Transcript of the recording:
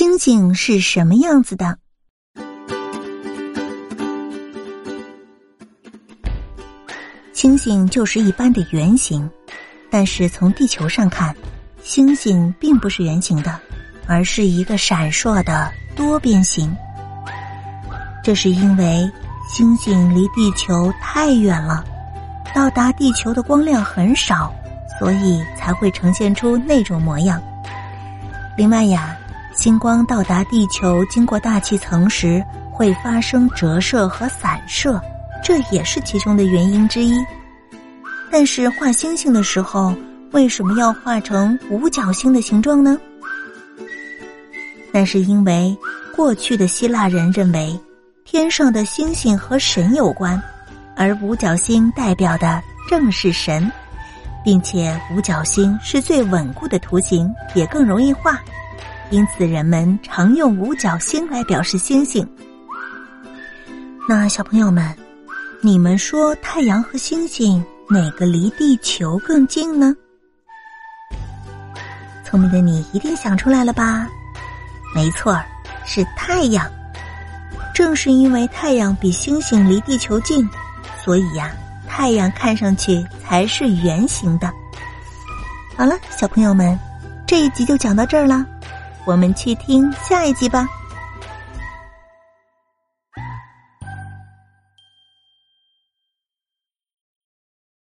星星是什么样子的？星星就是一般的圆形，但是从地球上看，星星并不是圆形的，而是一个闪烁的多边形。这是因为星星离地球太远了，到达地球的光亮很少，所以才会呈现出那种模样。另外呀。星光到达地球，经过大气层时会发生折射和散射，这也是其中的原因之一。但是画星星的时候，为什么要画成五角星的形状呢？那是因为过去的希腊人认为天上的星星和神有关，而五角星代表的正是神，并且五角星是最稳固的图形，也更容易画。因此，人们常用五角星来表示星星。那小朋友们，你们说太阳和星星哪个离地球更近呢？聪明的你一定想出来了吧？没错儿，是太阳。正是因为太阳比星星离地球近，所以呀，太阳看上去才是圆形的。好了，小朋友们，这一集就讲到这儿了。我们去听下一集吧。